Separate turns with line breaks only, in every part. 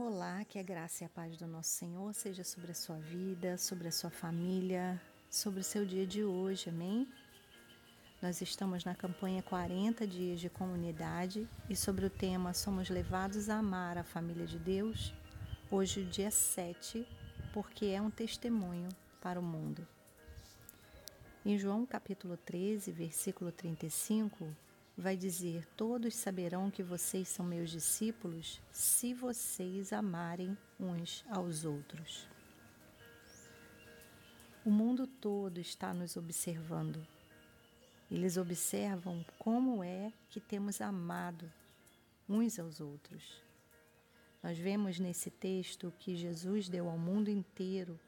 Olá, que a graça e a paz do nosso Senhor seja sobre a sua vida, sobre a sua família, sobre o seu dia de hoje, amém? Nós estamos na campanha 40 Dias de Comunidade e sobre o tema Somos Levados a Amar a Família de Deus, hoje, dia 7, porque é um testemunho para o mundo. Em João capítulo 13, versículo 35, vai dizer: Todos saberão que vocês são meus discípulos se vocês amarem uns aos outros. O mundo todo está nos observando. Eles observam como é que temos amado uns aos outros. Nós vemos nesse texto que Jesus deu ao mundo inteiro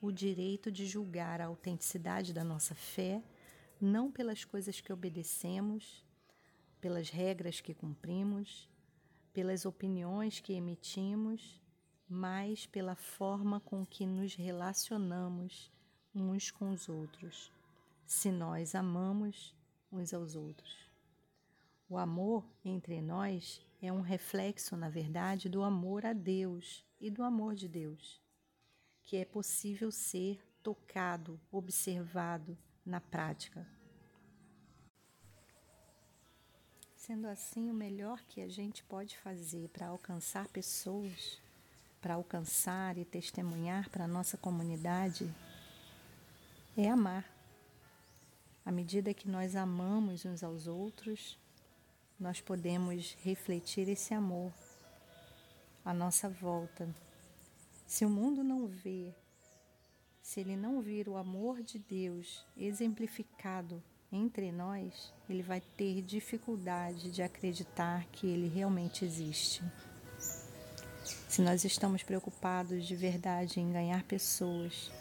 o direito de julgar a autenticidade da nossa fé não pelas coisas que obedecemos, pelas regras que cumprimos, pelas opiniões que emitimos, mas pela forma com que nos relacionamos uns com os outros, se nós amamos uns aos outros. O amor entre nós é um reflexo, na verdade, do amor a Deus e do amor de Deus, que é possível ser tocado, observado, na prática. Sendo assim, o melhor que a gente pode fazer para alcançar pessoas, para alcançar e testemunhar para a nossa comunidade, é amar. À medida que nós amamos uns aos outros, nós podemos refletir esse amor à nossa volta. Se o mundo não vê se ele não vir o amor de Deus exemplificado entre nós, ele vai ter dificuldade de acreditar que ele realmente existe. Se nós estamos preocupados de verdade em ganhar pessoas,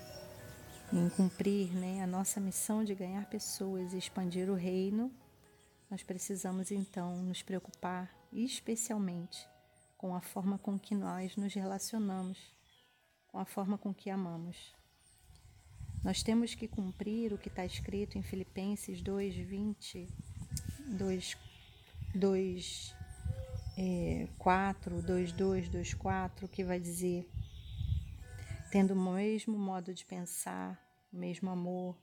em cumprir né, a nossa missão de ganhar pessoas e expandir o reino, nós precisamos então nos preocupar especialmente com a forma com que nós nos relacionamos, com a forma com que amamos. Nós temos que cumprir o que está escrito em Filipenses 2, 20, 2, 2 é, 4, 2, 2, 2, 4, que vai dizer: tendo o mesmo modo de pensar, o mesmo amor,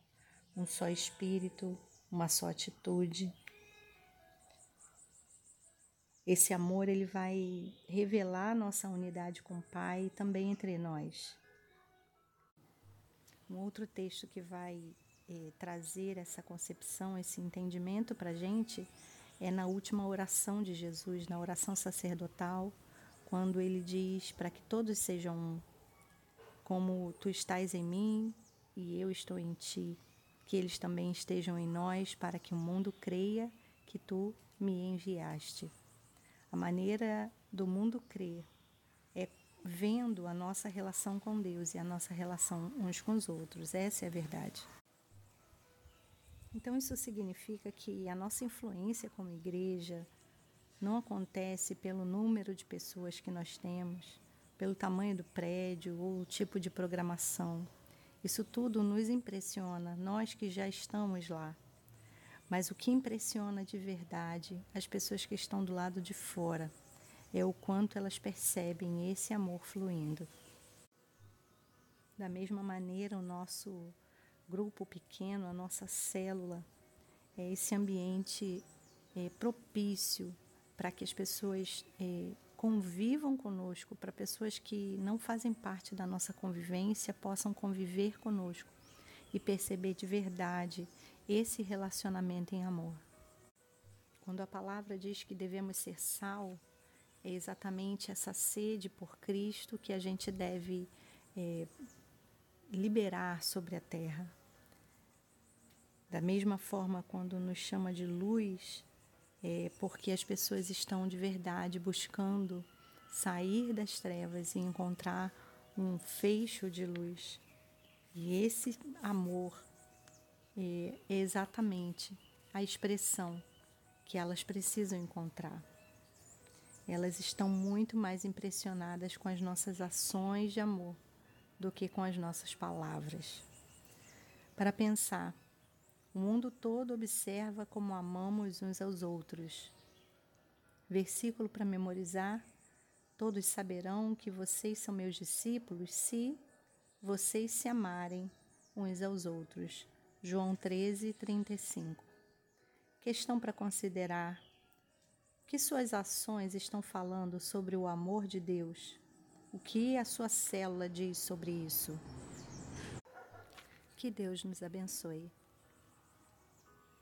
um só espírito, uma só atitude. Esse amor ele vai revelar nossa unidade com o Pai também entre nós. Um outro texto que vai eh, trazer essa concepção, esse entendimento para a gente é na última oração de Jesus, na oração sacerdotal, quando ele diz para que todos sejam um, como tu estás em mim e eu estou em ti, que eles também estejam em nós, para que o mundo creia que tu me enviaste. A maneira do mundo crer vendo a nossa relação com Deus e a nossa relação uns com os outros. Essa é a verdade. Então, isso significa que a nossa influência como igreja não acontece pelo número de pessoas que nós temos, pelo tamanho do prédio ou o tipo de programação. Isso tudo nos impressiona, nós que já estamos lá. Mas o que impressiona de verdade as pessoas que estão do lado de fora é o quanto elas percebem esse amor fluindo. Da mesma maneira, o nosso grupo pequeno, a nossa célula, é esse ambiente é, propício para que as pessoas é, convivam conosco, para pessoas que não fazem parte da nossa convivência possam conviver conosco e perceber de verdade esse relacionamento em amor. Quando a palavra diz que devemos ser sal, é exatamente essa sede por Cristo que a gente deve é, liberar sobre a terra. Da mesma forma, quando nos chama de luz, é porque as pessoas estão de verdade buscando sair das trevas e encontrar um fecho de luz. E esse amor é exatamente a expressão que elas precisam encontrar elas estão muito mais impressionadas com as nossas ações de amor do que com as nossas palavras. Para pensar, o mundo todo observa como amamos uns aos outros. Versículo para memorizar: Todos saberão que vocês são meus discípulos se vocês se amarem uns aos outros. João 13, 35. Questão para considerar: que suas ações estão falando sobre o amor de Deus? O que a sua célula diz sobre isso? Que Deus nos abençoe.